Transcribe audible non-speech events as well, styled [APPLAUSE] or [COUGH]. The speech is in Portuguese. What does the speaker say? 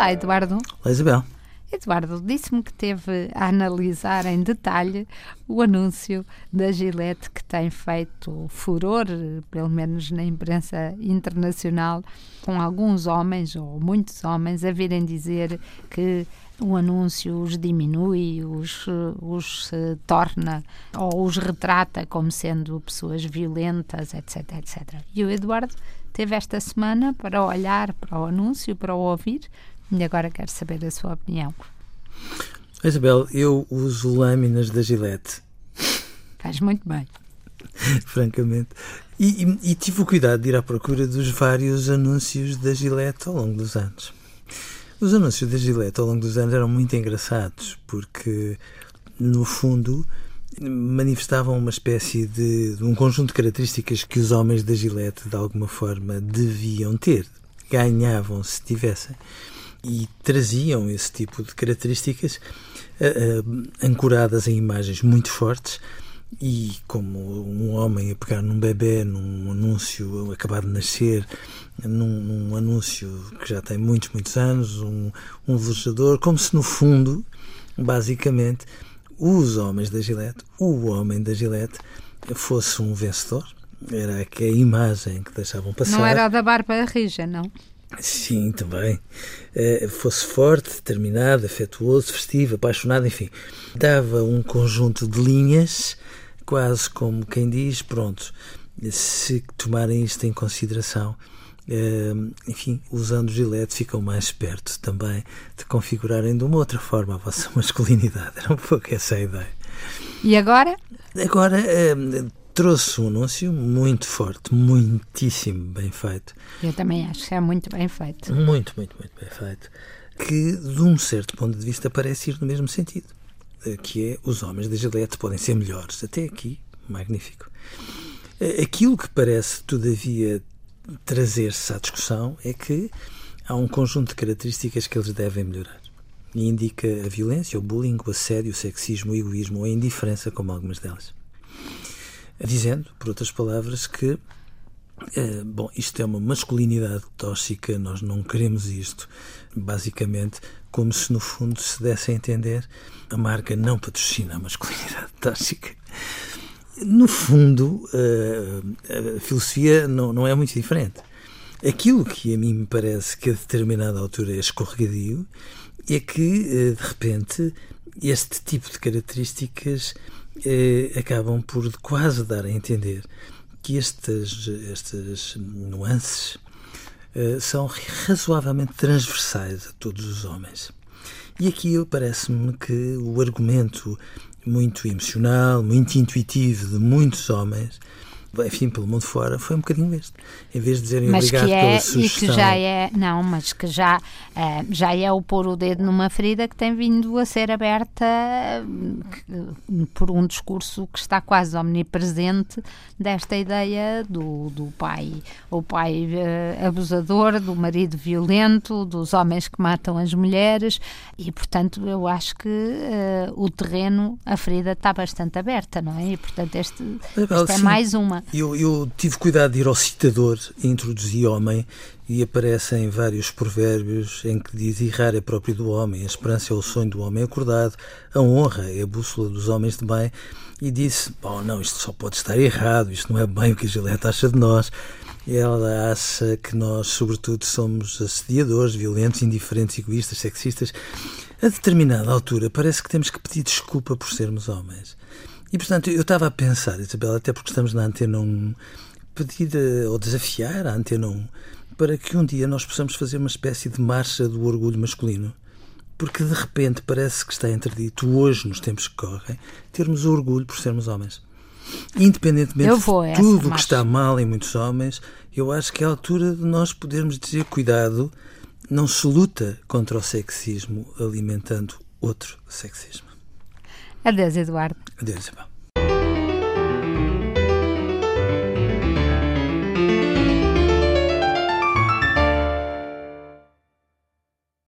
Olá, Eduardo. Olá, Isabel. Eduardo disse-me que teve a analisar em detalhe o anúncio da Gillette que tem feito furor, pelo menos na imprensa internacional, com alguns homens, ou muitos homens, a virem dizer que o anúncio os diminui, os, os torna ou os retrata como sendo pessoas violentas, etc, etc. E o Eduardo teve esta semana para olhar para o anúncio, para o ouvir, e agora quero saber a sua opinião. Isabel, eu uso lâminas da Gillette. Faz muito bem. [LAUGHS] Francamente. E, e, e, tive o cuidado de ir à procura dos vários anúncios da Gillette ao longo dos anos. Os anúncios da Gillette ao longo dos anos eram muito engraçados, porque, no fundo, manifestavam uma espécie de, de um conjunto de características que os homens da Gillette, de alguma forma, deviam ter, ganhavam se tivessem e traziam esse tipo de características uh, uh, ancoradas em imagens muito fortes e como um homem a pegar num bebê num anúncio acabado de nascer num, num anúncio que já tem muitos, muitos anos um, um velejador, como se no fundo basicamente os homens da Gillette, o homem da Gillette fosse um vencedor era a imagem que deixavam passar. Não era a da barba rija, não? Sim, também. Uh, fosse forte, determinado, afetuoso, festivo, apaixonado, enfim. Dava um conjunto de linhas, quase como quem diz: pronto, se tomarem isto em consideração, uh, enfim, usando o gilete, ficam mais perto também de configurarem de uma outra forma a vossa [LAUGHS] masculinidade. Era um pouco essa a ideia. E agora? Agora. Trouxe um anúncio muito forte, muitíssimo bem feito. Eu também acho que é muito bem feito. Muito, muito, muito bem feito. Que, de um certo ponto de vista, parece ir no mesmo sentido. Eh, que é, os homens da Gillette podem ser melhores. Até aqui, magnífico. Eh, aquilo que parece, todavia, trazer-se à discussão é que há um conjunto de características que eles devem melhorar. E indica a violência, o bullying, o assédio, o sexismo, o egoísmo ou a indiferença como algumas delas dizendo, por outras palavras, que eh, bom, isto é uma masculinidade tóxica, nós não queremos isto. Basicamente, como se no fundo se desse a entender a marca não patrocina a masculinidade [LAUGHS] tóxica. No fundo, eh, a filosofia não, é muito diferente. Aquilo que a mim me parece que a determinada altura é escorregadio é que, eh, de repente, este tipo de características eh, acabam por quase dar a entender que estas, estas nuances eh, são razoavelmente transversais a todos os homens. E aqui parece-me que o argumento muito emocional, muito intuitivo de muitos homens enfim, pelo mundo fora, foi um bocadinho este. Em vez de dizerem mas obrigado que é, pela sugestão. E que já é, não, mas que já, uh, já é o pôr o dedo numa ferida que tem vindo a ser aberta uh, por um discurso que está quase omnipresente desta ideia do, do pai, o pai uh, abusador, do marido violento, dos homens que matam as mulheres e, portanto, eu acho que o terreno, a ferida está bastante aberta, não é? E, portanto, este, este é mais uma. Eu, eu, tive cuidado de ir ao citador e introduzi homem e aparecem vários provérbios em que diz errar é próprio do homem, a esperança é o sonho do homem acordado, a honra é a bússola dos homens de bem e disse, bom, não, isto só pode estar errado, isto não é bem o que a Gilete acha de nós. Ela acha que nós, sobretudo, somos assediadores, violentos, indiferentes, egoístas, sexistas. A determinada altura, parece que temos que pedir desculpa por sermos homens. E, portanto, eu estava a pensar, Isabel, até porque estamos na Antena 1, pedir ou desafiar a Antena 1 para que um dia nós possamos fazer uma espécie de marcha do orgulho masculino. Porque de repente parece que está interdito, hoje, nos tempos que correm, termos orgulho por sermos homens. Independentemente de tudo o que está mal em muitos homens, eu acho que é a altura de nós podermos dizer: cuidado, não se luta contra o sexismo alimentando outro sexismo. Adeus, Eduardo. Adeus, Isabel.